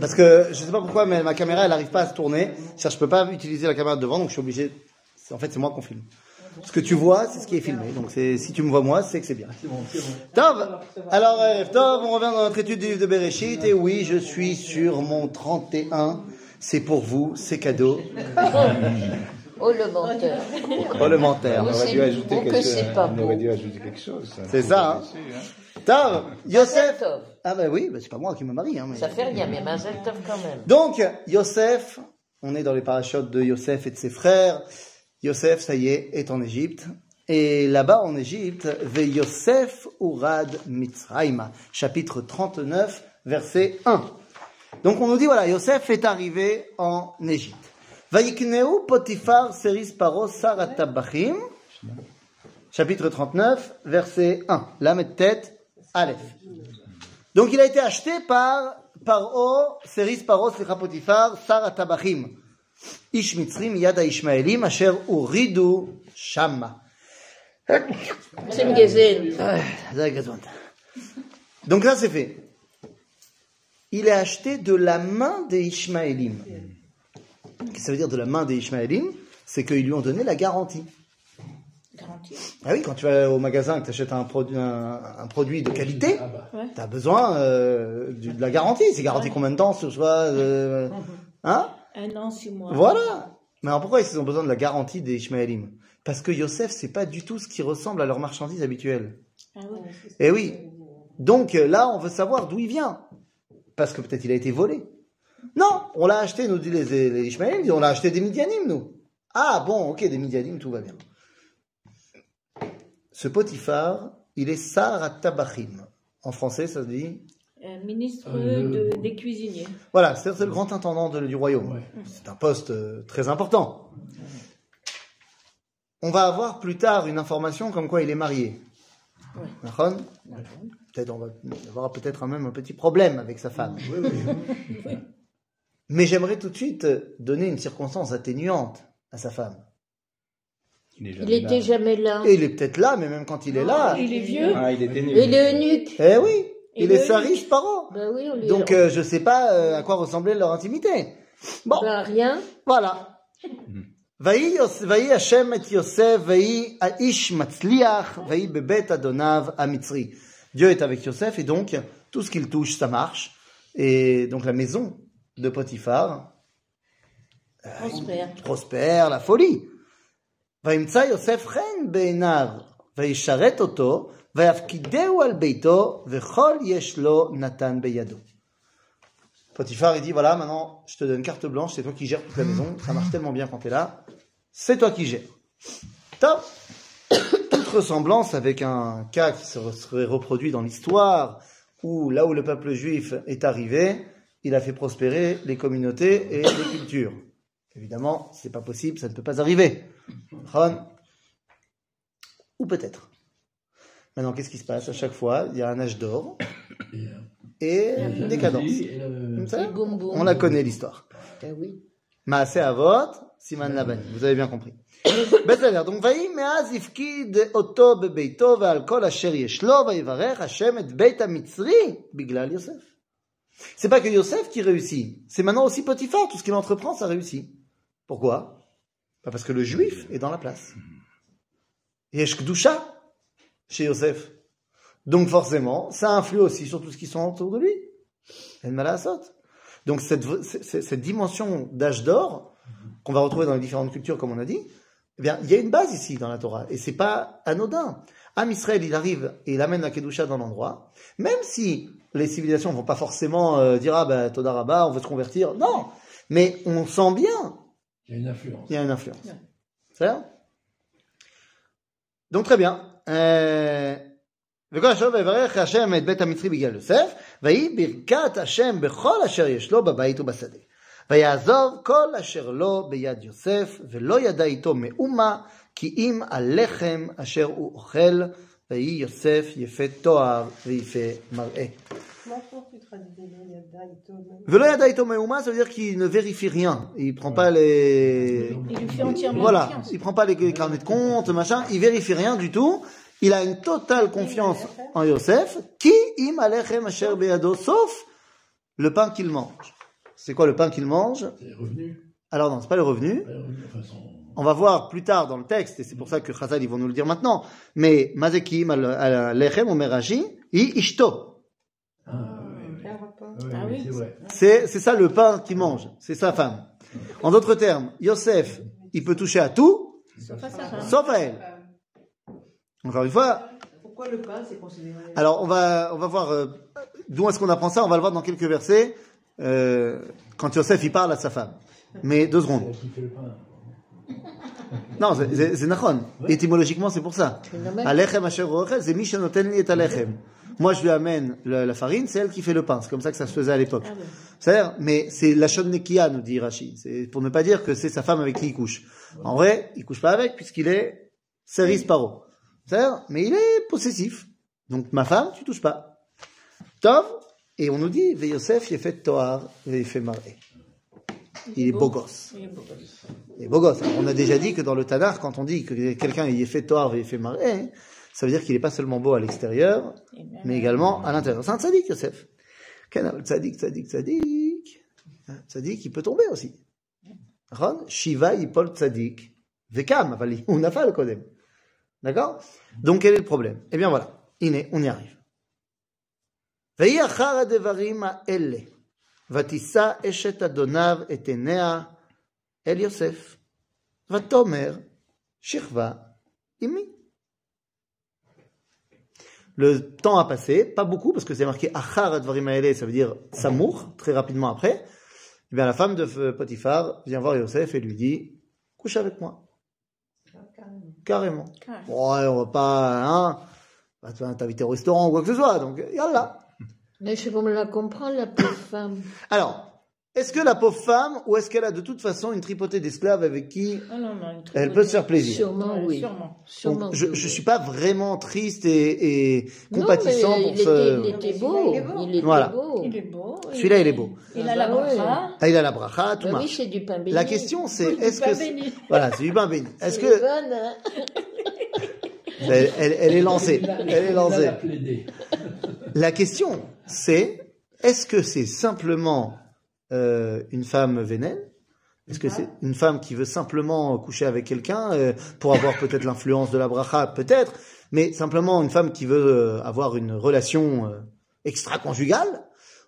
Parce que je sais pas pourquoi, mais ma caméra, elle n'arrive pas à se tourner. C'est-à-dire, je peux pas utiliser la caméra de devant, donc je suis obligé. c'est- En fait, c'est moi qu'on filme. Ce que tu vois, c'est ce qui est filmé. Donc, c'est, si tu me vois moi, c'est que c'est bien. Tov Alors, Tov, on revient dans notre étude du livre de Bereshit. Et oui, je suis sur mon 31. C'est pour vous, c'est cadeau. Oh, le menteur. Parlementaire. Oh, On aurait dû ajouter quelque que chose. c'est pas On aurait dû ajouter quelque chose. C'est ça, hein. Tov, Yosef. Ah, bah oui, bah, c'est pas moi qui me marie. Hein, mais... Ça fait rien, mais Mazel Tov quand même. Donc, Yosef, on est dans les parachutes de Yosef et de ses frères. Yosef, ça y est, est en Égypte. Et là-bas en Égypte, Ve Yosef Urad Mitzrayma, chapitre 39, verset 1. Donc on nous dit, voilà, Yosef est arrivé en Égypte. Vaikneu Potiphar Seris Paro Sarat Tabachim, chapitre 39, verset 1. Lamed tête, Aleph. Donc il a été acheté par Paro, Seris Paro, Slicha Potiphar, Sar Tabachim, Ish Mitzrim, Yada Ishmaelim, Asher Uridu gazaine. Ah. Donc là c'est fait. Il est acheté de la main des Ishmaelim. Qu'est-ce que ça veut dire de la main des Ishmaelim C'est qu'ils lui ont donné la garantie. Garantie. Ah oui, quand tu vas au magasin et que tu achètes un, produit- un, un produit de qualité, tu as besoin euh, de la garantie. C'est garanti combien de temps ce soit euh, Hein? Un an, six mois. Voilà. Mais alors pourquoi ils ont besoin de la garantie des Ishmaelim? Parce que Yosef, c'est pas du tout ce qui ressemble à leur marchandise habituelle. Ah ouais. Eh oui. Donc euh, là, on veut savoir d'où il vient. Parce que peut-être il a été volé. Non, on l'a acheté, nous dit les, les Ishmaélim, on l'a acheté des Midianim, nous. Ah bon, ok, des Midianim, tout va bien. Ce Potiphar, il est Sar Tabachim. En français, ça se dit ministre Euh, de- des cuisiniers. Voilà, c'est le grand intendant de- du royaume. C'est un poste euh, très important. On va avoir plus tard une information comme quoi il est marié. D'accord Peut-être on va avoir peut-être un- même un petit problème avec sa femme. Mais j'aimerais tout de suite euh, donner une circonstance atténuante à sa femme. Il n'était jamais là. Il est peut-être là, mais même quand il est là. Il est vieux. Il est énuque. Il est. Eh oui. Il est saris par an. Donc je euh, je sais pas euh, à quoi ressemblait leur intimité. Bon. Ben, rien. Voilà. Hashem et Yosef, Aish Matzliach, Bebet Adonav Amitri. Dieu est avec Yosef et donc tout ce qu'il touche, ça marche. Et donc la maison de Potiphar Prospère. prospère, la folie. וימצא יוסף חן בעיניו, וישרת אותו, ויפקידהו על ביתו, וכל יש לו נתן בידו. Potiphar, il dit, voilà, maintenant, je te donne carte blanche, c'est toi qui gères toute la maison, ça marche tellement bien quand tu es là, c'est toi qui gères. Top Toute ressemblance avec un cas qui se serait reproduit dans l'histoire, où là où le peuple juif est arrivé, il a fait prospérer les communautés et les cultures. Évidemment, c'est pas possible, ça ne peut pas arriver. Ron Ou peut-être. Maintenant, qu'est-ce qui se passe À chaque fois, il y a un âge d'or et une décadence. Comme ça, boum, boum. On la connaît l'histoire. Ben oui. Maaseh Avot, Siman Labani. Vous avez bien compris. בסדר, donc ויהי מאז הפקיד אותו בביתו ועל כל אשר יש לו, ויברך השם את בית המצרי בגלל יוסף. C'est pas que Yosef qui réussit, c'est maintenant aussi Potiphar, tout ce qu'il entreprend, ça réussit. Pourquoi? Parce que le juif est dans la place. Yesh Kdusha chez Yosef. Donc forcément, ça influe aussi sur tout ce qui sont autour de lui. El Malasot. Donc cette, cette dimension d'âge d'or, qu'on va retrouver dans les différentes cultures, comme on a dit, eh bien, il y a une base ici dans la Torah, et c'est pas anodin. Am Israël, il arrive et il amène la Kedusha dans l'endroit, même si les civilisations vont pas forcément euh, dire, ah ben, Toda Rabba, on veut se convertir. Non! Mais on sent bien Il y a une influence. il y a une influence. C'est ça Donc très bien. Euh, וכל אשר ויברך השם את בית המצרי בגלל יוסף, ויהי ברכת השם בכל אשר יש לו בבית ובשדה. ויעזוב כל אשר לו ביד יוסף, ולא ידע איתו מאומה, כי אם הלחם אשר הוא אוכל, ויהי יוסף יפה תואר ויפה מראה. ולא ידע איתו מאומה, ça veut dire qu'il ne vérifie rien. Il prend pas les... Il lui fait entièrement Voilà, confiance. il prend pas les carnets de compte, machin, il vérifie rien du tout. Il a une totale confiance en Yosef. Qui im alechem asher beyado, sauf le pain qu'il mange. C'est quoi le pain qu'il mange C'est revenu. Alors non, c'est pas le revenu. Pas revenu, enfin, son- On va voir plus tard dans le texte, et c'est pour ça que Chazal, ils vont nous le dire maintenant. Mais Mazekim, al- al- lechem ou meraji, i ishto. Ah, Ah c'est ça le pain qu'il mange. C'est sa femme. En d'autres termes, Yosef, il peut toucher à tout, Sauf à elle. Encore une fois, Pourquoi le pain, c'est considéré alors on va, on va voir euh, d'où est-ce qu'on apprend ça. On va le voir dans quelques versets, euh, quand Yosef, il parle à sa femme. Mais deux secondes. elle qui fait le pain. Non, c'est nachon. Étymologiquement, c'est pour ça. Moi, je lui amène le- la farine, c'est elle qui fait le pain. C'est comme ça que ça se faisait à l'époque. Ah. C'est-à-dire, mais c'est la nekia, nous dit Rashi. C'est pour ne pas dire que c'est sa femme avec qui il couche. En vrai, il couche pas avec puisqu'il est cerise paro. C'est-à-dire, mais il est possessif. Donc, ma femme, tu touches pas. Tov, et on nous dit, Ve Yosef, il fait toar, il fait maré il est beau gosse. Il est beau gosse. on a déjà dit que dans le Tanar, quand on dit que quelqu'un est fait toar et fait marée, hein, ça veut dire qu'il n'est pas seulement beau à l'extérieur, mais également à l'intérieur. C'est un tzaddik, Yosef. Tzadik, tzadik, tzadik. Tzadik, il peut tomber aussi. Ron, Shiva, Ipol, tzadik. Vekam, on nafal, kodem. D'accord? Donc, quel est le problème? Eh bien, voilà. Iné, on y arrive. Veillachar adevarim a elle. ותישא אשת אדוניו את עיניה אל יוסף, ותאמר, שכבה עמי. Le temps a passé, pas beaucoup, parce que c'est marqué Achar Advarim Haele, ça veut dire Samour, très rapidement après. Eh bien, la femme de Potiphar vient voir Yosef et lui dit Couche avec moi. Carrément. Carrément. Bon, ouais, on va pas, hein, on va t'inviter au restaurant ou quoi que ce soit, donc, yallah. Mais je me la comprendre, la pauvre femme. Alors, est-ce que la pauvre femme, ou est-ce qu'elle a de toute façon une tripotée d'esclaves avec qui Ah non, non, elle peut se faire plaisir Sûrement, oui. sûrement. Sûrement Donc, je, oui. suis pas vraiment triste et, et Non, compatissant mais pour il ce. Était, il était beau. Il est beau. Voilà. beau. Il est beau. Celui-là, il est beau. Il a la bah bracha. Ah, il a la bracha, tout Bah marche. oui, c'est du pain béni. La question, c'est est-ce que béni. voilà, c'est du pain béni. Est-ce C'est que bonne, hein. elle, elle- elle est lancée Elle est lancée. La question, c'est est-ce que c'est simplement euh, une femme vénène Est-ce que c'est une femme qui veut simplement coucher avec quelqu'un euh, pour avoir peut-être l'influence de la bracha? Peut-être, mais simplement une femme qui veut euh, avoir une relation euh, extra-conjugale?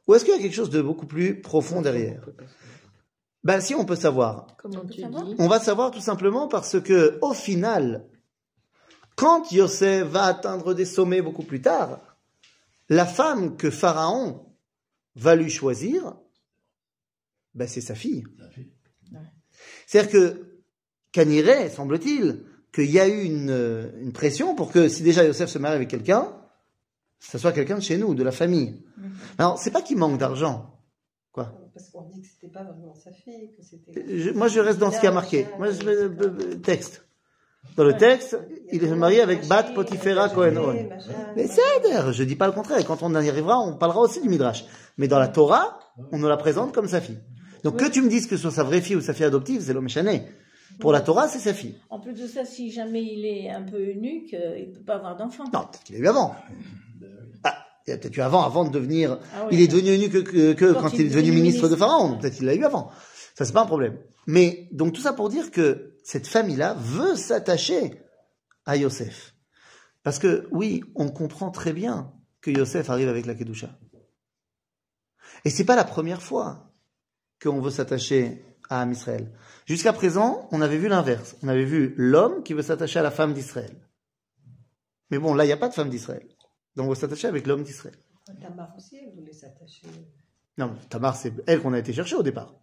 Ou est-ce qu'il y a quelque chose de beaucoup plus profond derrière? Ben, si on peut savoir, Comment tu savoir? dis? On va savoir tout simplement parce que, au final, quand Yosef va atteindre des sommets beaucoup plus tard, la femme que Pharaon va lui choisir, ben c'est sa fille. C'est-à-dire que, Caniré, semble-t-il, qu'il y a eu une, euh, une pression pour que si déjà Yosef se marie avec quelqu'un, ça soit quelqu'un de chez nous, de la famille. Alors, c'est pas qu'il manque d'argent. Quoi Parce qu'on dit que c'était pas vraiment sa fille, que c'était. Je- moi, je reste dans ce qui a marqué. Moi, je euh, euh, texte. Dans le texte, il est marié avec Bat Potifera Cohen On. Mais c'est d'ailleurs, je dis pas le contraire. Et quand on y arrivera, on parlera aussi du Midrash. Mais dans la Torah, on nous la présente comme sa fille. Donc que tu me dises que ce soit sa vraie fille ou sa fille adoptive, c'est l'homme chané. Pour la Torah, c'est sa fille. En plus de ça, si jamais il est un peu eunuque, euh, il ne peut pas avoir d'enfant. Non, peut-être qu'il a eu avant. Ah, il a peut-être eu avant, avant de devenir. Ah oui. il est devenu eunuque que, que, que quand, Quand il est devenu ministre de Pharaon. Peut-être qu'il l'a eu avant. Ça, c'est pas un problème. Mais donc tout ça pour dire que cette famille-là veut s'attacher à Yosef. Parce que oui, on comprend très bien que Yosef arrive avec la Kedusha. Et c'est pas la première fois qu'on veut s'attacher à Am Israël. Jusqu'à présent, on avait vu l'inverse. On avait vu l'homme qui veut s'attacher à la femme d'Israël. Mais bon, là, il n'y a pas de femme d'Israël. Donc on veut s'attacher avec l'homme d'Israël. Tamar aussi, elle voulait s'attacher. Non, mais Tamar, c'est elle qu'on a été chercher au départ.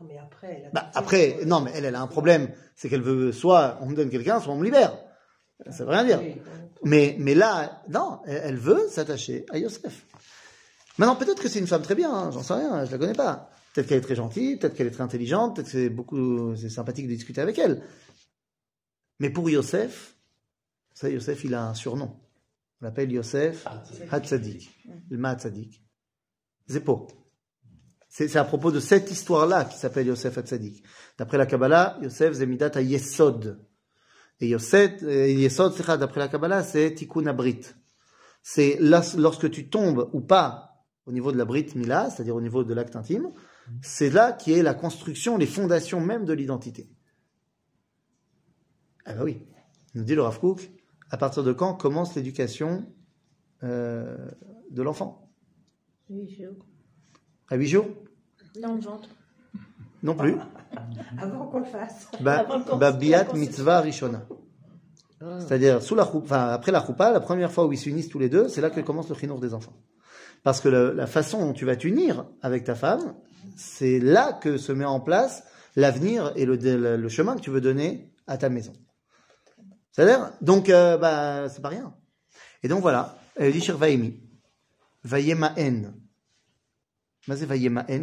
Non, mais après, elle a Bah, après, non, mais elle, elle a un problème. C'est qu'elle veut soit on me donne quelqu'un, soit on me libère. Ça veut rien dire. Mais, mais là, non, elle, veut s'attacher à Yosef. Maintenant, peut-être que c'est une femme très bien, hein, j'en sais rien, je la connais pas. Peut-être qu'elle est très gentille, peut-être qu'elle est très intelligente, peut-être que c'est beaucoup, c'est sympathique de discuter avec elle. Mais pour Yosef, savez, Yosef, il a un surnom. On l'appelle Yosef Hatzadik. Le Mahatzadik. Zépo. C'est à propos de cette histoire-là qui s'appelle Yosef Hatzadik. D'après la Kabbalah, Yosef Zemidat à Yesod. Et Yosef, euh, Yesod, d'après la Kabbalah, c'est Tikkun Abrit. C'est lorsque tu tombes ou pas au niveau de la Brit Mila, c'est-à-dire au niveau de l'acte intime, c'est là qui est la construction, les fondations même de l'identité. Ah bah oui, nous dit le Rav Kook, à partir de quand commence l'éducation euh, de l'enfant? Oui, je- À 8 jours? Ventre. Non plus. Avant qu'on le fasse. Ba- Avant qu'on- ba- biat mitzvah rishona. Ah. C'est-à-dire, sous la enfin, après la choupa, la première fois où ils s'unissent tous les deux, c'est là que commence le chinour des enfants. Parce que le- la façon dont tu vas t'unir avec ta femme, c'est là que se met en place l'avenir et le, le- le chemin que tu veux donner à ta maison. C'est-à-dire, donc, euh, bah, c'est pas rien. Et donc voilà, elle dit Shir Vaimi, Vayemaen.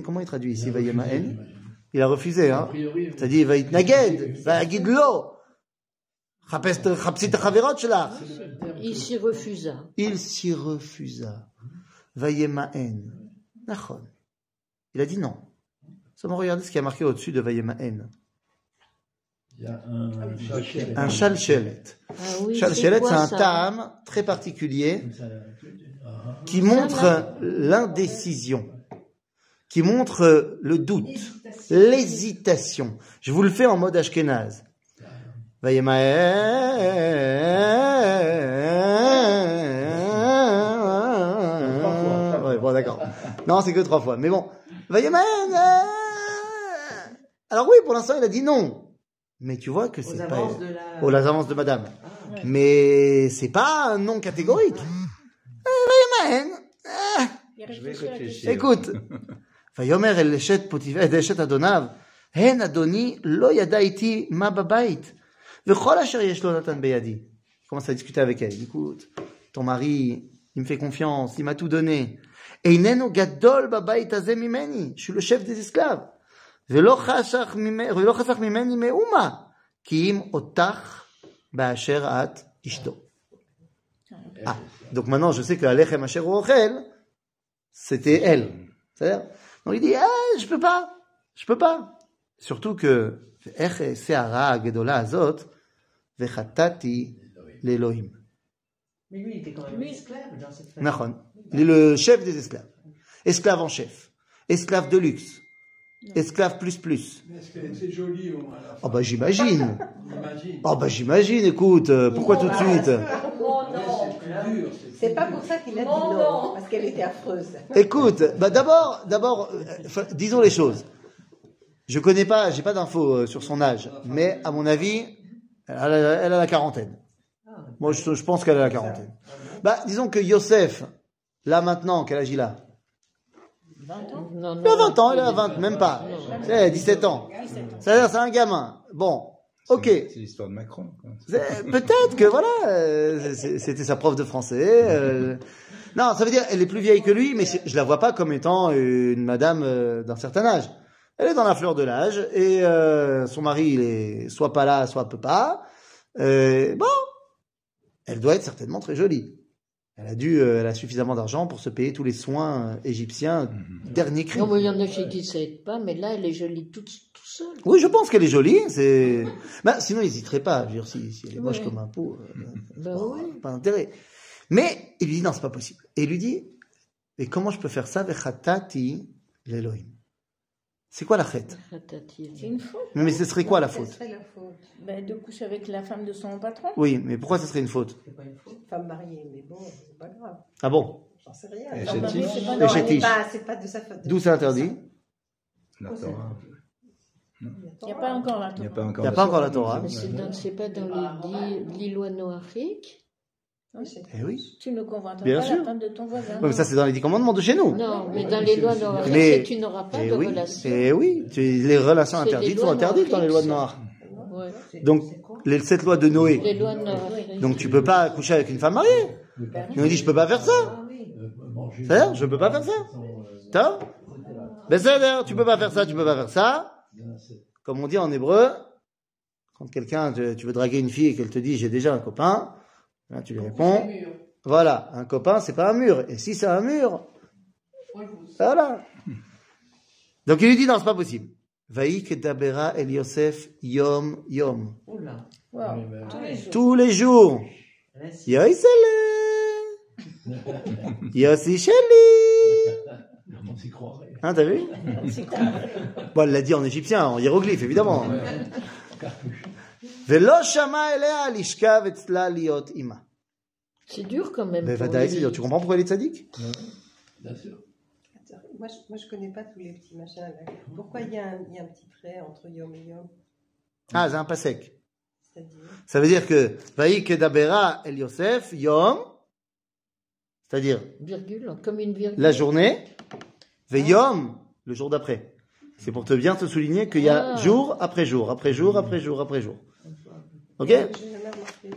Comment il traduit ici Il a refusé. Hein C'est-à-dire, va itnaged, va l'eau. Il s'y refusa. Il s'y refusa. Vayemaen. Nachon. Il a dit non. Seulement regardez ce qui a marqué au-dessus de Vayemaen. Il y a un chalchelet. Chalchelet, ah c'est un tam très particulier qui montre l'indécision qui montre le doute, l'hésitation. Je vous le fais en mode ashkénaze. Ouais, bon, d'accord. Non, c'est que trois fois. Mais bon. Alors oui, pour l'instant, il a dit non. Mais tu vois que c'est pas... avances de la. aux avances de madame. Mais c'est pas un non catégorique. Eh. Ah. Il Je vais la réfléchir. écoute, ויאמר אל אשת פוטיפר, אל אשת אדוניו, הן אדוני לא ידע איתי מה בבית, וכל אשר יש לו נתן בידי. Il commence à discuter avec elle. Écoute, ton mari, il me fait confiance, il m'a tout donné. איננו גדול בבית הזה ממני, je suis le chef des esclaves. ולא חסך ממני, ולא חסך ממני מאומה, כי אם אותך באשר את אשתו. Ah, donc maintenant je sais que Alechem Asher Rochel, c'était elle. C'est-à-dire, donc il dit, ah, je peux pas, je peux pas. Surtout que, l'Elohim. Mais lui, il était quand même esclave dans cette famille. Il est le chef des esclaves. Esclave en chef. Esclave de luxe. Esclave plus plus. Mais est-ce au moins Ah bah j'imagine. Oh, bah j'imagine, écoute, euh, pourquoi tout de bah, suite? C'est pas pour ça qu'il a dit non, parce qu'elle était affreuse. Écoute, bah d'abord, d'abord, euh, disons les choses. Je connais pas, j'ai pas d'infos euh, sur son âge, mais à mon avis, elle a, elle a la quarantaine. Moi, je, je pense qu'elle a la quarantaine. Bah, disons que Yosef, là maintenant, quel âge il a? 20 ans Non, non, Il a 20 ans, il a 20, même pas. C'est 17 ans. C'est-à-dire, c'est un gamin. Bon, ok. C'est l'histoire de Macron. Peut-être que voilà, euh, c'était sa prof de français. euh. Non, ça veut dire elle est plus vieille que lui, mais je la vois pas comme étant une madame euh, d'un certain âge. Elle est dans la fleur de l'âge et son mari il est soit pas là, soit peut pas. Bon, elle doit être certainement très jolie. Elle a dû, euh, elle a suffisamment d'argent pour se payer tous les soins euh, égyptiens dernier cri. Non, mais il y en a chez qui ça aide pas, mais là, elle est jolie toute, tout seule. Oui, je pense qu'elle est jolie. C'est, bah, sinon, il n'hésiterait pas. Je veux dire, si, si elle est moche Ouais. comme un pot, euh, Ben pas d'intérêt. Mais il lui dit non, c'est pas possible. Et il lui dit, et comment je peux faire ça Vechatati l'Elohim? C'est quoi la chète C'est une faute mais, mais ce serait quoi la faute serait la faute. ben, de coucher avec la femme de son patron. Oui, mais pourquoi ce serait une faute C'est pas une faute. Femme mariée, mais bon, c'est pas grave. Ah bon J'en sais rien. C'est pas- pas- C'est pas de sa faute. D'où c'est interdit La Torah. Il n'y a pas encore la n'y Torah. Il y a pas encore la Torah. Mais c'est pas dans les dix- noachiques Eh oui. Tu ne convoiteras Bien pas sûr. la femme de ton voisin. Ouais, mais ça, c'est dans les dix commandements de chez nous. Non, mais dans les lois noachiques, Mais- tu n'auras pas Eh de oui. relation. Eh oui. Tu- les relations interdites sont interdites dans les lois de noachiques, Noir. Ouais. Donc, les sept lois de Les Noé. lois. Donc, tu peux pas coucher avec une femme mariée. Il nous dit, je peux pas faire ça. Ah oui. Euh, C'est-à-dire, je peux pas faire ça. T'as Ben c'est d'ailleurs, tu peux pas faire ça, tu peux pas faire ça. Comme on dit en hébreu, quand quelqu'un, tu veux draguer une fille et qu'elle te dit j'ai déjà un copain, là, tu lui réponds, voilà, un copain c'est pas un mur. Et si c'est un mur, voilà. Donc il lui dit non, c'est pas possible. Vaïk dabera el Yosef yom yom. Oui, ben, Tous les jours. Yossi Sheli. On s'y croirait. Hein, t'as vu Bon, elle l'a dit en égyptien, en hiéroglyphe, évidemment. C'est dur quand même. Mais pour Vadaï, lui. c'est dur. Tu comprends pourquoi elle est tzaddik Bien sûr. Attends, Moi, je, moi, je connais pas tous les petits machins. Là. Pourquoi il y, a un, il y a un petit trait entre Yom et Yom? Ah, c'est un pasek. C'est-à-dire? Ça veut dire que Vaï kedabera el Yosef yom, c'est-à-dire Virgule, comme une virgule. la journée, ve yom, le jour d'après. C'est pour te bien te souligner qu'il y a Ah. jour après jour, après jour, après jour, après jour. Ok J'ai jamais remarqué.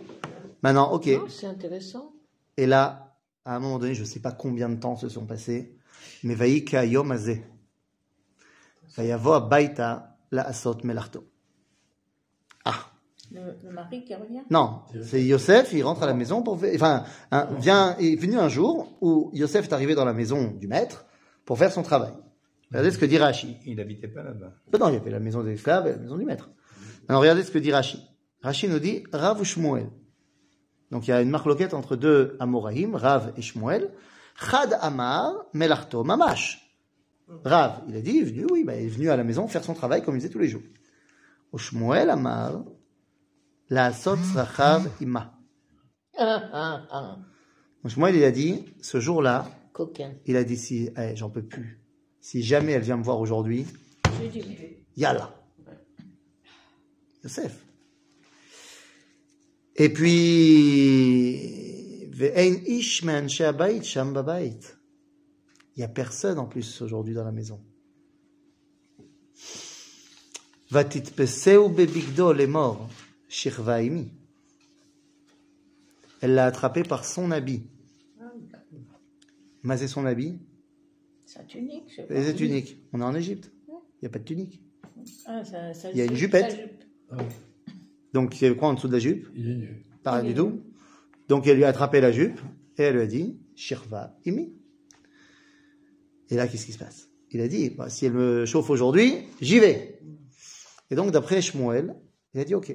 Maintenant, ok. C'est intéressant. Et là, à un moment donné, je ne sais pas combien de temps se sont passés, mais Vaï yom azeh. Vayavo abaita la asot melarto. Ah. le, le mari qui revient? Non, c'est Yosef, il rentre à la maison pour faire, enfin, un, vient, il est venu un jour où Yosef est arrivé dans la maison du maître pour faire son travail. Regardez ce que dit Rashi. Il habitait pas là-bas. Non, il y avait la maison des esclaves et la maison du maître. Alors regardez ce que dit Rashi. Rashi nous dit Rav ou Shmuel? Donc il y a une marloquette entre deux Amoraïm, Rav et Shmuel. Chad Amar Melarto Mamash. Rav, il a dit, il est venu, oui, bah, il est venu à la maison faire son travail comme il faisait tous les jours. Au Shmuel Amar, la Sot Srachav Ima. Donc Shmuel, il a dit, ce jour-là, il a dit, si, eh, j'en peux plus. Si jamais elle vient me voir aujourd'hui, Yallah. Yosef. Et puis. Il n'y a personne en plus aujourd'hui dans la maison. Elle l'a attrapé par son habit. Mais c'est son habit sa tunique, je sais pas. Les tuniques. On est en Égypte. Il n'y a pas de tunique. Ah, sa- sa Il y a une jupe, jupette. sa jupe. Ah Donc, il y avait quoi en dessous de la jupe? Il est nu. Pas du tout. Donc, elle lui a attrapé la jupe et elle lui a dit Shirva imi. Et là, qu'est-ce qui se passe? Il a dit bah, si elle me chauffe aujourd'hui, j'y vais. Et donc, d'après Shmuel, il a dit ok.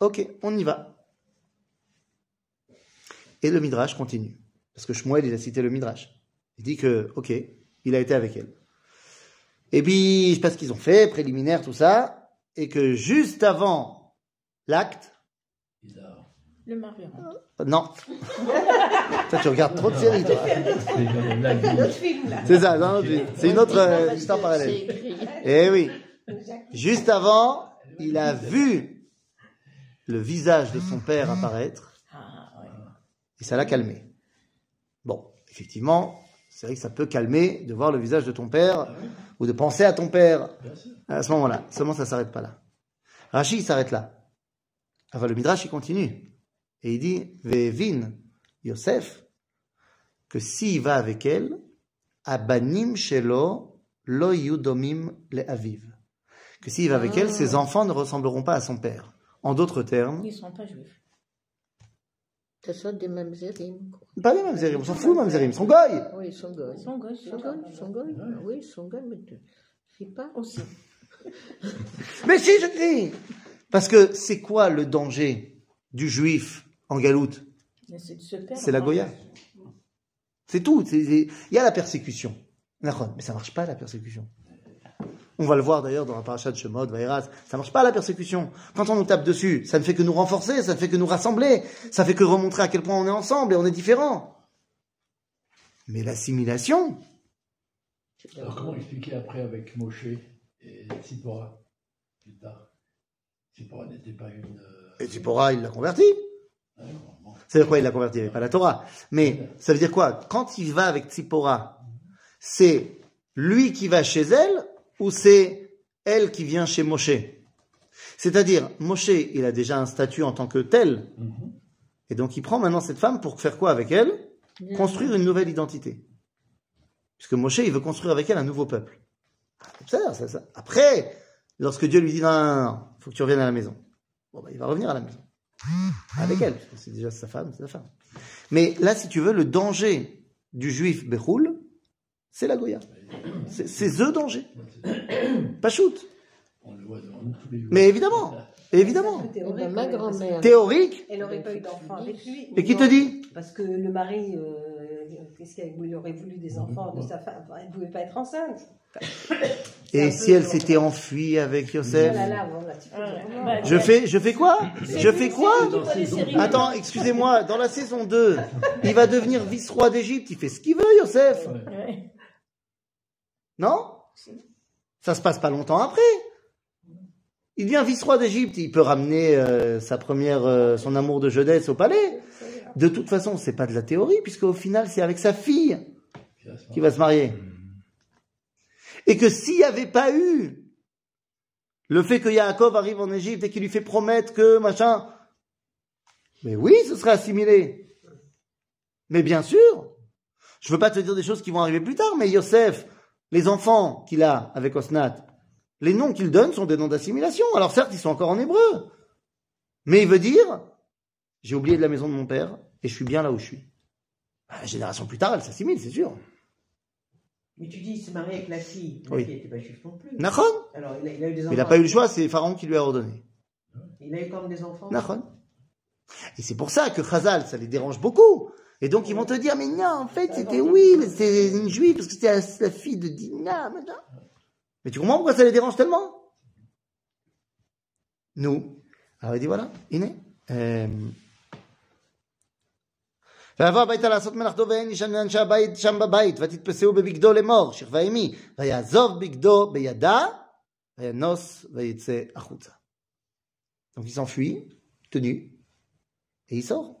Ok, on y va. Et le Midrash continue. Parce que Shmuel, il a cité le Midrash. Il dit que, ok, il a été avec elle. Et puis, je sais pas ce qu'ils ont fait, préliminaire, tout ça, et que juste avant l'acte. Le mari rentre. Euh, Non. toi, tu regardes trop de séries, toi. C'est une blague. Notre film, là. C'est ça, non, c'est une autre euh, histoire C'est parallèle. écrit. Eh oui. Juste avant, il a vu le visage de son père apparaître Ah, et ça l'a calmé. Bon, effectivement, c'est vrai que ça peut calmer de voir le visage de ton père ou de penser à ton père à ce moment-là. Seulement, ça s'arrête pas là. Rashi, s'arrête là. Enfin, le Midrash, il continue. Et il dit, Vevin, Yosef, que s'il va avec elle, Abanim shelo lo yudomim le aviv. Que s'il va avec elle, ses enfants ne ressembleront pas à son père. En d'autres termes, Ils ne sont pas juifs. Ça soit des quoi. pas les mamzerim, on s'en fout, mamzerim, ils sont goy. Oui, ils sont goy. Ils sont gauches. Ils sont goy, ils sont goy. Oui, ils sont goy, mais tu sais pas. Aussi. Mais si, je crie Parce que c'est quoi le danger du juif en galoute? C'est de se perdre. C'est la Goya. C'est tout. Il y a la persécution. Mais ça marche pas la persécution. On va le voir d'ailleurs dans la paracha de Shemot, Vaïras. Ça marche pas la persécution. Quand on nous tape dessus, ça ne fait que nous renforcer, ça ne fait que nous rassembler, ça fait que remontrer à quel point on est ensemble et on est différents. Mais l'assimilation, Alors, comment expliquer après avec Moshe et Tzipora plus tard? Tzipora n'était pas une. euh, et Zipporah, il l'a converti. d'accord, bon. Ça veut dire quoi Il l'a converti, il avait pas la Torah. Mais ça veut dire quoi? Quand il va avec Tzipora, c'est lui qui va chez elle ou c'est elle qui vient chez Moshe C'est-à-dire, Moshe, il a déjà un statut en tant que tel. Mhm. Et donc, il prend maintenant cette femme pour faire quoi avec elle? Construire une nouvelle identité. Puisque Moshe, il veut construire avec elle un nouveau peuple. Ça, ça, ça. Après, lorsque Dieu lui dit non, non, non, faut que tu reviennes à la maison. Bon, bah, il va revenir à la maison. Avec elle. parce que C'est déjà sa femme, c'est sa femme. Mais là, si tu veux, le danger du juif Bechoul, c'est la Goya. C'est the danger. Pas shoot. Mais évidemment. Évidemment. Ma grand-mère. Théorique. Elle n'aurait pas eu d'enfant avec lui. Et qui te dit? Parce que le mari, euh, qu'est-ce qu'il aurait voulu des enfants de sa femme? Elle ne pouvait pas être enceinte. Et si elle s'était enfuie avec Yosef vraiment- bah, Je fais, je fais quoi? Je fais quoi? Attends, excusez-moi, dans la saison 2, il va devenir vice-roi d'Égypte, il fait ce qu'il veut, Yosef. Non? Ça se passe pas longtemps après. Il devient vice-roi d'Égypte, il peut ramener euh, sa première, euh, son amour de jeunesse au palais. De toute façon, c'est pas de la théorie, puisque au final, c'est avec sa fille qui va se marier. Et que s'il n'y avait pas eu le fait que Yaakov arrive en Égypte et qu'il lui fait promettre que machin, mais oui, ce serait assimilé. Mais bien sûr, je veux pas te dire des choses qui vont arriver plus tard, mais Yosef, les enfants qu'il a avec Osnat, les noms qu'il donne sont des noms d'assimilation. Alors certes, ils sont encore en hébreu, mais il veut dire, j'ai oublié de la maison de mon père et je suis bien là où je suis. Ah, La génération plus tard, elle s'assimile, c'est sûr. Mais tu dis, il s'est marié avec la fille. La Oui. fille n'était pas juive non plus. Alors, il a, il a eu des enfants. Mais il n'a pas eu le choix, c'est Pharaon qui lui a ordonné. Il a eu quand même des enfants. Et c'est pour ça que Chazal, ça les dérange beaucoup. Et donc ils vont te dire, mais non, en fait, c'était oui, mais c'était une juive parce que c'était la, la fille de Dina. machin. Mais tu comprends pourquoi ça les dérange tellement Nous. Alors il dit, voilà, הנה. euh, ויבוא הביתה לעשות מלאכתו ואין אישה מאנשי הבית שם בבית, ותתפסהו בבגדו לאמור, שכבה אמי, ויעזוב בגדו בידה, וינוס ויצא החוצה. Donc il s'enfuit, tenu, et il sort.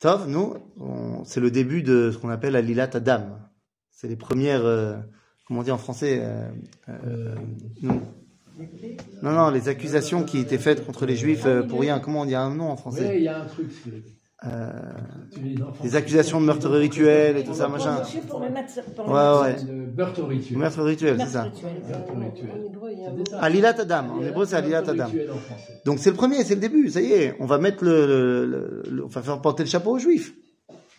Tov, nous, c'est le début de ce qu'on appelle la lilat Adam. C'est les premières, euh, comment on dit en français euh, euh, nous- Non, non, les accusations qui étaient faites contre les juifs euh, pour rien. Comment on dit un nom en français? Il y a un truc c'est- Euh, tu dis d'enfant. Les accusations de meurtre rituel et tout ça, machin. Pour le mettre, pour le Ouais, mettre- ouais. Le meurtre rituel. Meurtre rituel, c'est ça. Meurtre rituel. Meurtre En rituel. hébreu, il y a un C'est mot. ça. Alilat Adam. En Il y a hébreu, c'est Alilat meurtre Adam. rituel en français. Donc c'est le premier, c'est le début, ça y est, on va mettre le, le, le- le- on va faire porter le chapeau aux juifs.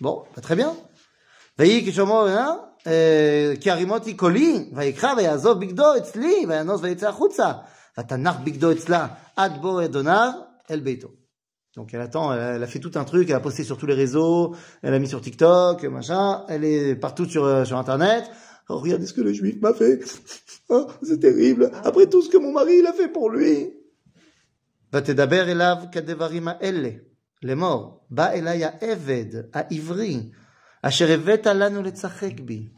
Bon, bah, très bien. ויהי כשמור, אה? אה, כי הרימותי קולי, ויקרא ויעזוב בגדו אצלי, וינוס ויצא החוצה, ותנח בגדו אצלה, עד בוא אדוניו אל ביתו. Donc elle attend, elle, elle a fait tout un truc, elle a posté sur tous les réseaux, elle a mis sur TikTok, machin, elle est partout sur, euh, sur Internet. Oh, regardez ce que le juif m'a fait. Oh, c'est terrible. Après tout ce que mon mari il a fait pour lui. ותדבר אליו כדברים האלה, לאמור, בא אליי העבד העברי, אשר הבאת לנו לצחק בי.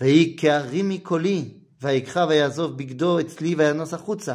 ויהי כהרים מקולי, ויקרא ויעזוב בגדו אצלי וינוס החוצה.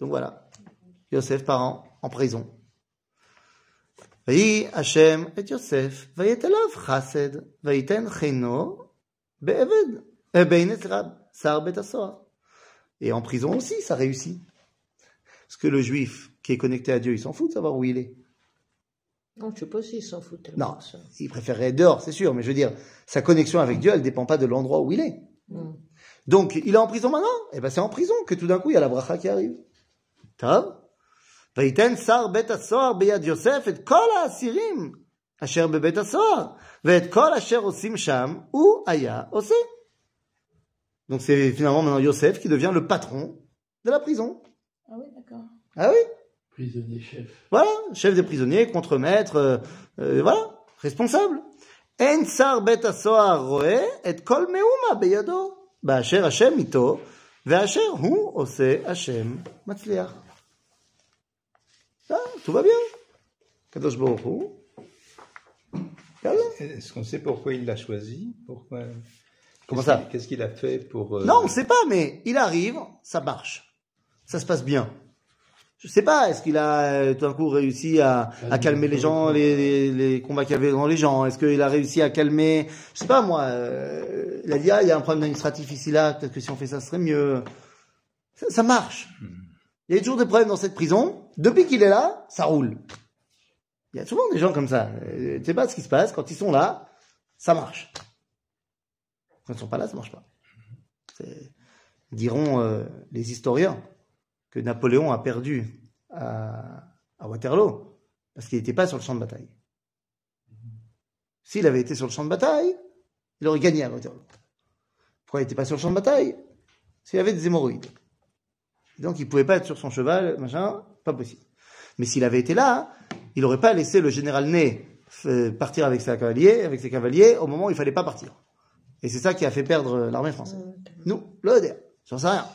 Donc voilà, Yosef part en, prison. Et Yosef. Eh ben, et en prison aussi, ça réussit. Parce que le juif qui est connecté à Dieu, il s'en fout de savoir où il est. Non, s'il s'en fout. Non, il préférerait être dehors, c'est sûr, mais je veux dire, sa connexion avec Dieu, elle ne dépend pas de l'endroit où il est. Hmm. Donc, il est en prison maintenant? Et eh bien, c'est en prison que tout d'un coup, il y a la bracha qui arrive. טוב? ויתן שר בית הסוהר ביד יוסף את כל האסירים אשר בבית הסוהר, ואת כל אשר עושים שם, הוא היה עושה. Donc c'est finalement maintenant Yosef qui devient le patron de la prison. Ah oui, d'accord. Ah oui Prisonnier chef. Voilà, chef des prisonniers, contre-maître, euh, euh, voilà, responsable. אין שר בית הסוהר רואה את כל מאומה בידו, באשר השם איתו, ואשר הוא עושה השם מצליח. Ah, tout va bien. Kadosh Baruch Est-ce qu'on sait pourquoi il l'a choisi? Pourquoi? Comment Qu'est-ce ça? Qu'est-ce qu'il a fait pour. euh, Non, on sait pas, mais il arrive, ça marche. Ça se passe bien. Je sais pas, est-ce qu'il a euh, tout d'un coup réussi à, à calmer les gens, les, les, les combats qu'il y avait dans les gens? Est-ce qu'il a réussi à calmer, je sais pas moi, euh, il a dit, ah, il y a un problème administratif ici, là, peut-être que si on fait ça, ce serait mieux. Ça, ça marche. Il y a toujours des problèmes dans cette prison. Depuis qu'il est là, ça roule. Il y a souvent des gens comme ça. Euh, Tu sais pas ce qui se passe. Quand ils sont là, ça marche. Quand ils sont pas là, ça marche pas. Diront euh, les historiens que Napoléon a perdu à, Waterloo parce qu'il n'était pas sur le champ de bataille. S'il avait été sur le champ de bataille, il aurait gagné à Waterloo. Pourquoi il n'était pas sur le champ de bataille? S'il avait des hémorroïdes. Donc il pouvait pas être sur son cheval, machin, pas possible. Mais s'il avait été là, il n'aurait pas laissé le général Ney euh, partir avec ses cavaliers, avec ses cavaliers au moment où il fallait pas partir. Et c'est ça qui a fait perdre euh, l'armée française. Nous, le HDR, j'en sais rien.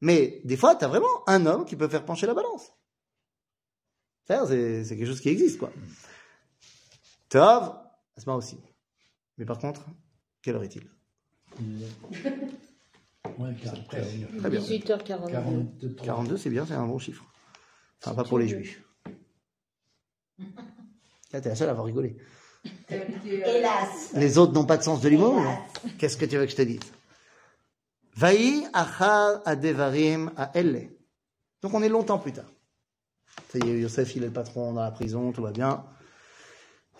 Mais des fois, tu as vraiment un homme qui peut faire pencher la balance. C'est c'est quelque chose qui existe, quoi. Tov, Asma aussi. Mais par contre, quelle heure est-il? Moins quart, presque. Très bien. 18h42. 43. 42, c'est bien, c'est un bon chiffre. Enfin, pas pour les juifs. Là, t'es la seule à avoir rigolé. Hélas. Les autres n'ont pas de sens de l'humour. Qu'est-ce que tu veux que je te dise? Vaï achar adevarim à elle. Donc on est longtemps plus tard. Ça y est, Yosef, il est le patron dans la prison, tout va bien.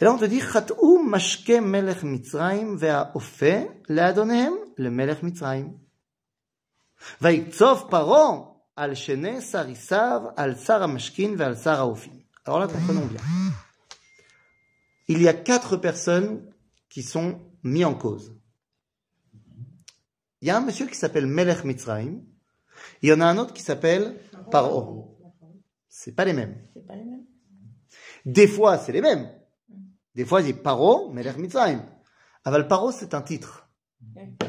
Et là, on te dit, Khatou mashke melech mitzraim ve'a'ofe le'adonem le melech mitzraim. Vaïktsov paro al shene sarisav al saramashkin al. Alors là, comprenons bien. Il y a quatre personnes qui sont mises en cause. Il y a un monsieur qui s'appelle Melech Mitzrayim. Il y en a un autre qui s'appelle Paro. C'est pas les mêmes. Pas les mêmes. Des fois, c'est les mêmes. Des fois, il dit Paro, Melech Mitzrayim. Ah, bah, Aval Paro, c'est un titre.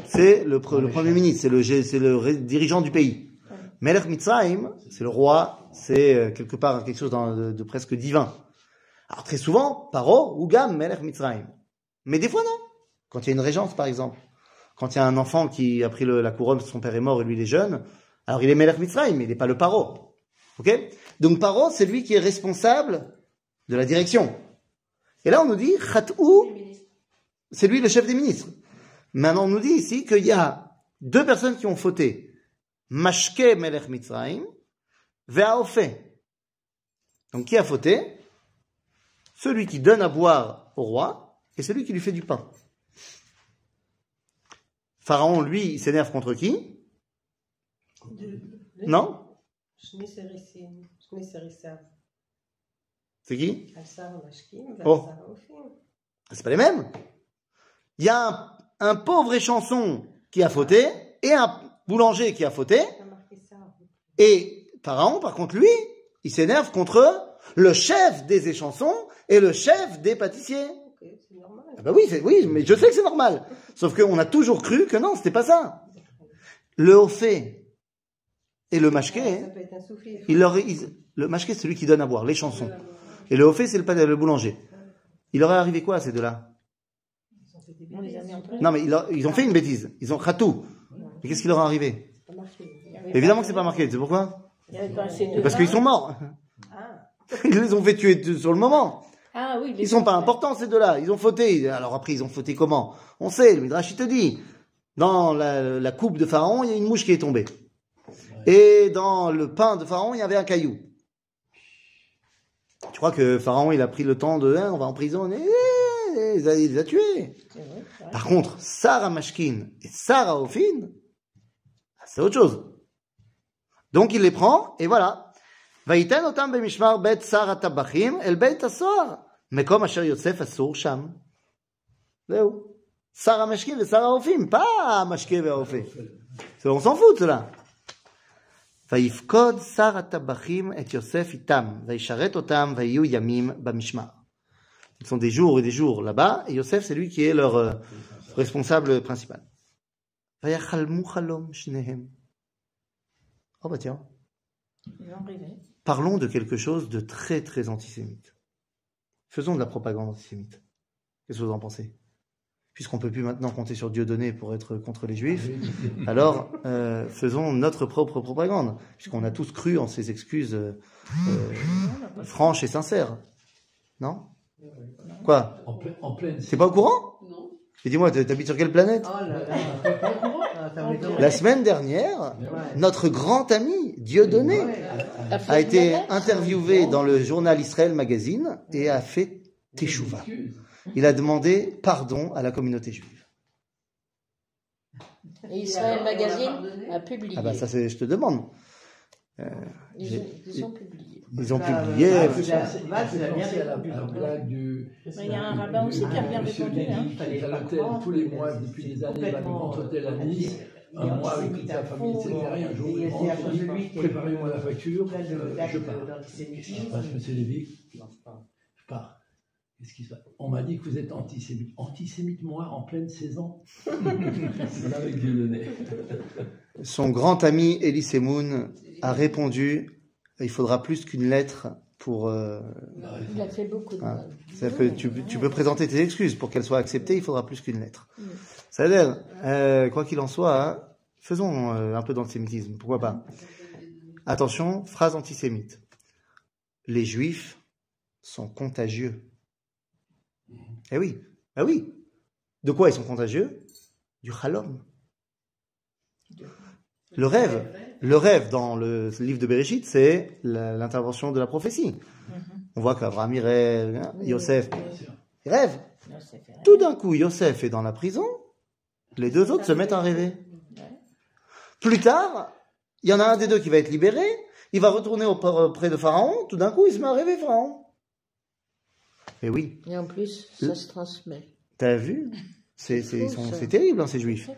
C'est le, premier ministre, c'est le dirigeant du pays. Melech Mitzrayim, c'est le roi, c'est euh, quelque part quelque chose de, presque divin. Alors très souvent, Paro ou Gam, Melech Mitzrayim. Mais des fois non. Quand il y a une régence, par exemple. Quand il y a un enfant qui a pris la couronne, son père est mort et lui il est jeune, alors il est Melech Mitzrayim, mais il n'est pas le Paro. Ok? Donc Paro, c'est lui qui est responsable de la direction. Et là, on nous dit, Khat'ou, c'est lui le chef des ministres. Maintenant, on nous dit ici qu'il y a deux personnes qui ont fauté. Mashke Melech Mitzrayim, Ve'aofe. Donc, qui a fauté? Celui qui donne à boire au roi et celui qui lui fait du pain. Pharaon, lui, il s'énerve contre qui? Non? C'est qui? Oh. C'est pas les mêmes. Il y a un, un pauvre échanson qui a fauté et un boulanger qui a fauté. Et Pharaon, par contre, lui, il s'énerve contre le chef des échansons et le chef des pâtissiers. Ah bah oui, c'est- oui, mais je sais que c'est normal. Sauf qu'on a toujours cru que non, c'était pas ça. Le haut fait et le mashké, souffle. il leur, il- le mashké, c'est celui qui donne à boire, les chansons. Et le haut fait, c'est le, le boulanger. Il aurait arrivé quoi à ces deux-là? Non, mais ils, leur- ils ont fait une bêtise. Ils ont khatou. Mais qu'est-ce qui leur est arrivé Évidemment que c'est pas marqué. C'est pourquoi Parce qu'ils sont morts. Ah, Ils les ont fait tuer sur le moment. Ah oui, Ils sont pas importants ces deux-là. Ils ont fauté. Alors après, ils ont fauté comment On sait. Le Midrash il te dit. Dans la, la coupe de Pharaon, il y a une mouche qui est tombée. Et dans le pain de Pharaon, il y avait un caillou. Tu crois que Pharaon, il a pris le temps de, hein, on va emprisonner, il les a, il les a tués. Par contre, Sarah Mashkin et Sarah Ophine, c'est autre chose. Donc il les prend, et voilà. ויתן אותם במשמר בית שר הטבחים אל בית הסוהר, מקום אשר יוסף אסור שם. זהו. שר המשקים ושר האופים, pas המשקה והאופה. זה, on s'en fout de cela. ויפקוד שר הטבחים את יוסף איתם, וישרת אותם, ויהיו ימים במשמר. Ils sont des jours et des jours là-bas, et Yosef, c'est lui qui est leur euh, responsable principal. Oh bah tiens. Parlons de quelque chose de très très antisémite. Faisons de la propagande antisémite. Qu'est-ce que vous en pensez? Puisqu'on ne peut plus maintenant compter sur Dieu donné pour être contre les Juifs, ah alors euh, faisons notre propre propagande, puisqu'on a tous cru en ces excuses euh, franches et sincères. Non? Quoi? En, pleine. C'est pas au courant? Dis-moi, t'habites sur quelle planète? Oh là là. Ah, La semaine dernière, Ouais. notre grand ami Dieudonné Ouais. a été interviewé dans le journal Israël Magazine et a fait teshuva. Il a demandé pardon à la communauté juive. Et Israël Magazine a publié. Ah bah ça c'est, je te demande. ils, ont, ils ont publié. Ils ont Bah, publié. bah, Ah, bah, c'est c'est il y a un rabbin aussi qui a bien répondu. Hein. Lévy, qui est à l'hôtel tous les mois depuis des années, va du grand hôtel à Nice. Un mois avec toute sa famille, etc. Et un jour, il rentre, il Préparez-moi la facture, euh, je pars. Qu'est-ce qui d'antisémitisme. se passe, monsieur Lévy Je pars. Qu'est-ce qui se passe? On m'a dit que vous êtes antisémite. Antisémite, moi, en pleine saison Voilà avec Dieu donné. Son grand ami Elie Semoun a répondu il faudra plus qu'une lettre pour. euh, Il a fait beaucoup de Ah. mal. ça peut- tu, tu peux présenter tes excuses pour qu'elles soient acceptées. Il faudra plus qu'une lettre. Ça veut dire, euh, quoi qu'il en soit, hein, faisons euh, un peu d'antisémitisme. Pourquoi pas Attention, phrase antisémite. Les juifs sont contagieux. Eh oui, ah oui. De quoi ils sont contagieux? Du halom. Le rêve. Le rêve dans le livre de Bereshit, c'est l'intervention de la prophétie. On voit qu'Abraham, il rêve, hein, Yosef, il rêve. Tout d'un coup, Yosef est dans la prison, les deux autres se mettent à rêver. Plus tard, il y en a un des deux qui va être libéré, il va retourner auprès de Pharaon, tout d'un coup, il se met à rêver Pharaon. Et oui, Et en plus, ça se transmet. t'as vu? C'est terrible, hein, ces juifs.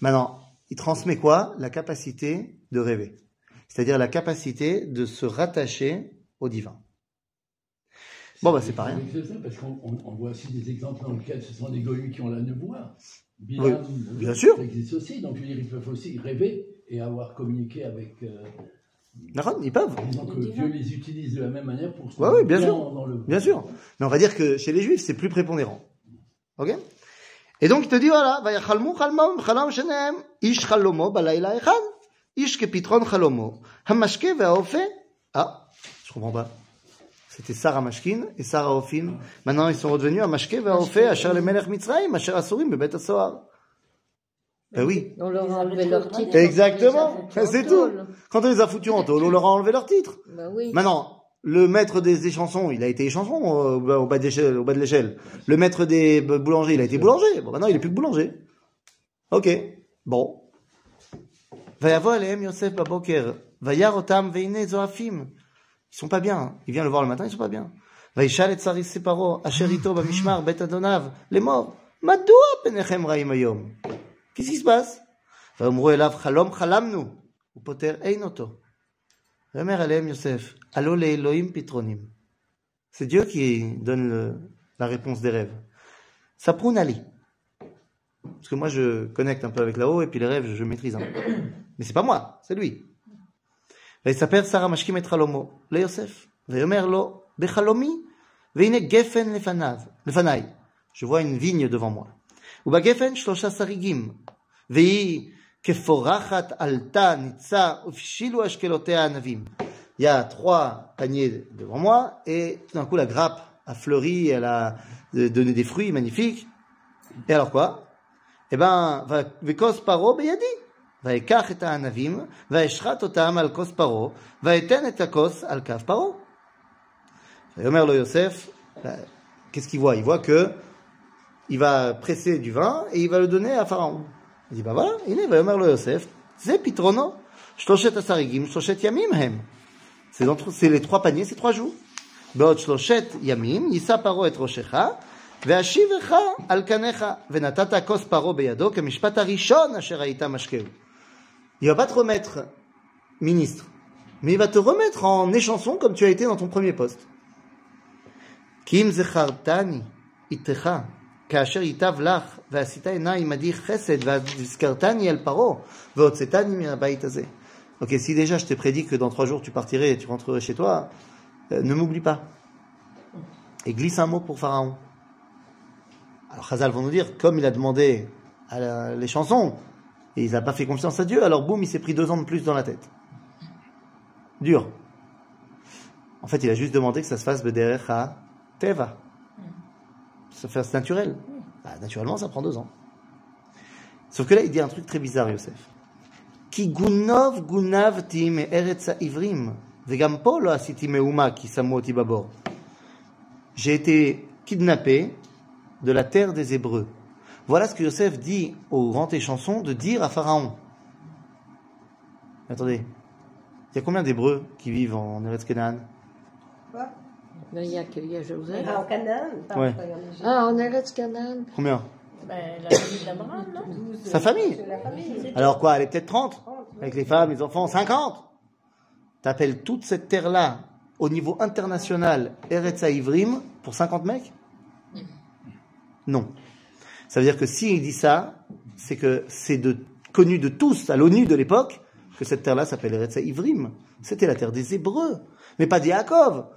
Maintenant, il transmet quoi? La capacité de rêver. C'est-à-dire la capacité de se rattacher au divin. Bon, bah, c'est pas rien. Parce qu'on on- on voit aussi des exemples dans lesquels ce sont des goyus qui ont la nevoie. Oui, bien sûr. Ça existe aussi, donc je veux dire, ils peuvent aussi rêver et avoir communiqué avec. euh, D'accord Ils peuvent. disons que Dieu les utilise de la même manière pour se ouais, bien sûr. dans le- Bien sûr. Mais on va dire que chez les juifs, c'est plus prépondérant. Ok? Et donc il te dit voilà, va vayachalmu chalmom chalam shenem ish chalomo balayla echad ish kepitron chalomo hamashke ve'ofe ah je comprends pas c'était Sarah Mashkin et Sarah Ofim maintenant ils sont redevenus Hamashke ve'ofe asher le melech mitzrayim asher asurim bebet asoar ben oui. On leur a enlevé leur titre. Exactement. C'est tout. Quand on les a foutus en tôle, on leur a enlevé leur titre. Ben oui. Maintenant, le maître des, des chansons, il a été chansons au, bas- au bas de l'échelle- au bas de l'échelle. Le maître des b- boulangers, il a été boulanger. Bon, maintenant, il est plus que boulanger. Ok. Bon. ויבוא אליהם יוסף בבוקר, וירא אותם והנה זועפים. Ils sont pas bien. Il vient le voir le matin, ils sont pas bien. וישאל את שרי פרעה, אשר איתו במשמר בית אדוניו, לאמור, מדוע פניכם רעים היום? Qu'est-ce qui se passe? ואמרו אליו, חלום חלמנו, ופוטר אין אותו. C'est Dieu qui donne le- la réponse des rêves. Saproun Ali. Parce que moi, je connecte un peu avec là-haut, et puis les rêves, je, je maîtrise un peu. Mais c'est pas moi, c'est lui. ויספר שר המשקים את חלומו ליוסף, ויאמר לו, בחלומי, והנה גפן לפניו, לפניי. Je vois une vigne devant moi. ובגפן שלושה שריגים, והיא כפורחת עלתה, ניצה, ופשילו אשכלותיה ענבים. Il y a trois paniers devant moi, et tout d'un coup, la grappe a fleuri, elle a euh, donné des fruits magnifiques. Et alors quoi Eh ben, va- וכוס פרעה בידי. ויקח את הענבים, ואשחט אותם על כוס פרעה, ואתן את הכוס על כף פרעה. ויאמר לו יוסף, qu'est-ce qu'il voit Il voit que il va presser du vin et il va le donner à Pharaon. Il dit, bah voilà, הנה, ויאמר לו יוסף, זה פתרונו. שלושת השריגים, שלושת ימים הם. C'est dans- c'est les trois paniers, c'est trois jours. בעוד שלושת ימים יישא פרעה את ראשך, והשיבך על קניך, ונתת כוס פרעה בידו כמשפט הראשון אשר היית משקהו. Il va pas te remettre ministre, mais il va te remettre en échanson comme tu as été dans ton premier poste. כי אם זכרתני איתך, כאשר ייטב לך, ועשית עיניי עמדי חסד, והזכרתני אל פרעה, והוצאתני מן הבית הזה. Ok, si déjà je t'ai prédit que dans trois jours tu partirais et tu rentrerais chez toi, euh, ne m'oublie pas. Et glisse un mot pour Pharaon. Alors Chazal vont nous dire, comme il a demandé à la- les chansons, et il n'a pas fait confiance à Dieu, alors boum, il s'est pris deux ans de plus dans la tête. Dur. En fait, il a juste demandé que ça se fasse Bederech à Teva. Fasse naturel. Bah, naturellement, ça prend deux ans. Sauf que là, il dit un truc très bizarre, Yosef. Ki eretz ivrim. Vegam po. J'ai été kidnappé de la terre des Hébreux. Voilà ce que Yosef dit au grand échanson de dire à Pharaon. Attendez, il y a combien d'Hébreux qui vivent en Eretz Quoi? Ben, Il y a, que- il y a Joseph. Ah, en Canaan Ouais. Ah, en Eretz Canaan. Combien? Ben, la famille d'Abraham, non? Douze, Sa famille? c'est la famille. Alors quoi, elle est peut-être 30 Trente, oui. Avec les femmes, les enfants, 50 T'appelles toute cette terre-là, au niveau international, Eretz Ivrim, pour 50 mecs? Non. Ça veut dire que s'il dit ça, c'est que c'est de, connu de tous à l'ONU de l'époque que cette terre-là s'appelle Eretz Ivrim. C'était la terre des Hébreux, mais pas d'Yaakov,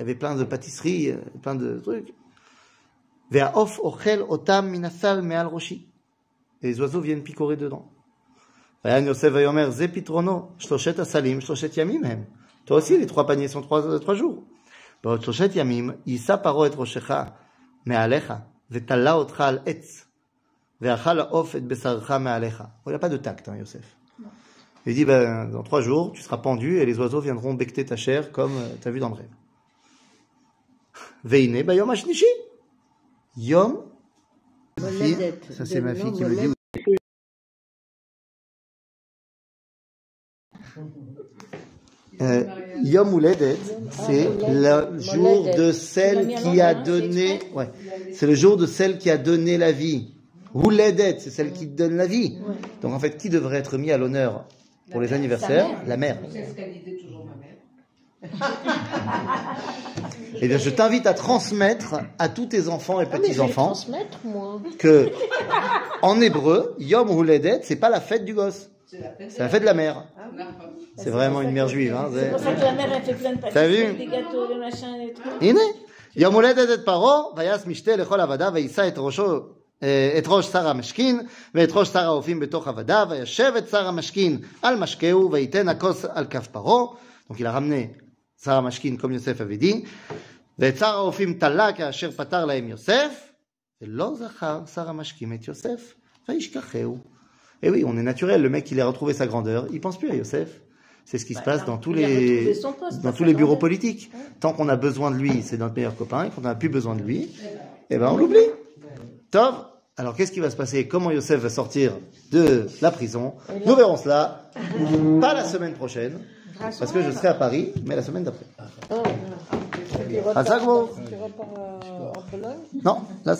y avait plein de pâtisseries euh, plein de trucs והעוף אוכל אותם מן הסל מעל ראשי et les oiseaux viennent picorer dedans ויען יוסף ויאמר, זה פתרונו, שלושת הסלים, שלושת ימים הם. Toi aussi, les trois paniers sont trois, trois jours. בעוד שלושת ימים, יישא פרעה את ראשך מעליך, ותלה אותך על עץ, ואכל העוף את בשרך מעליך. Oh, il n'a pas de tact, hein, Yosef. Il dit, ben, dans trois jours, tu seras pendu et les oiseaux viendront becter ta chair comme tu as vu dans le rêve. Veine Bayom Ashnishi. Yom. Ça, c'est ma fille qui me dit. Euh, Yom Ouledet, c'est le jour de celle qui a donné, ouais, c'est le jour de celle qui a donné la vie. Ouledet, c'est celle qui donne la vie. Donc en fait, qui devrait être mis à l'honneur pour les anniversaires? La mère Eh bien, je t'invite à transmettre à tous tes enfants et Ah, mais je vais petits-enfants transmettre, moi. que, en hébreu, Yom Ouledet, c'est pas la fête du gosse, C'est la fête. c'est la fête de la mère. Ah, oui. C'est vraiment une mère juive. Hein, C'est pour ça que la mère, elle fait plein de T'as vu pâtisseries, des gâteaux, des machins, des trucs. הנה, יום הולדת את פרעה, ויעש משתה לכל עבדיו, ויישא את ראשו, אה, את ראש שר המשכין, ואת ראש שר האופים בתוך עבדיו, וישב את שר המשכין על משקהו, וייתן הכוס על כף פרעה. Donc il a ramené שר המשכין, comme Yosef avait dit, ואת שר האופים תלה כאשר פתר להם יוסף, ולא זכר שר המשכין את יוסף, וישכחהו. Et oui, on est naturel, le mec il a retrouvé sa grandeur, il pense plus à Yosef. C'est ce qui se Bah, passe non, dans tous il a les, retrouvé son poste, dans pas tous sa les bureaux grandeur. politiques. Tant qu'on a besoin de lui, c'est notre meilleur copain, et quand on n'a plus besoin de lui, eh ben on l'oublie. Tov. Alors qu'est-ce qui va se passer Comment Yosef va sortir de la prison Nous verrons cela pas la semaine prochaine, parce que je serai à Paris, mais la semaine d'après. Non. Tu À ça, gros repars en Pologne? Non, là ce sera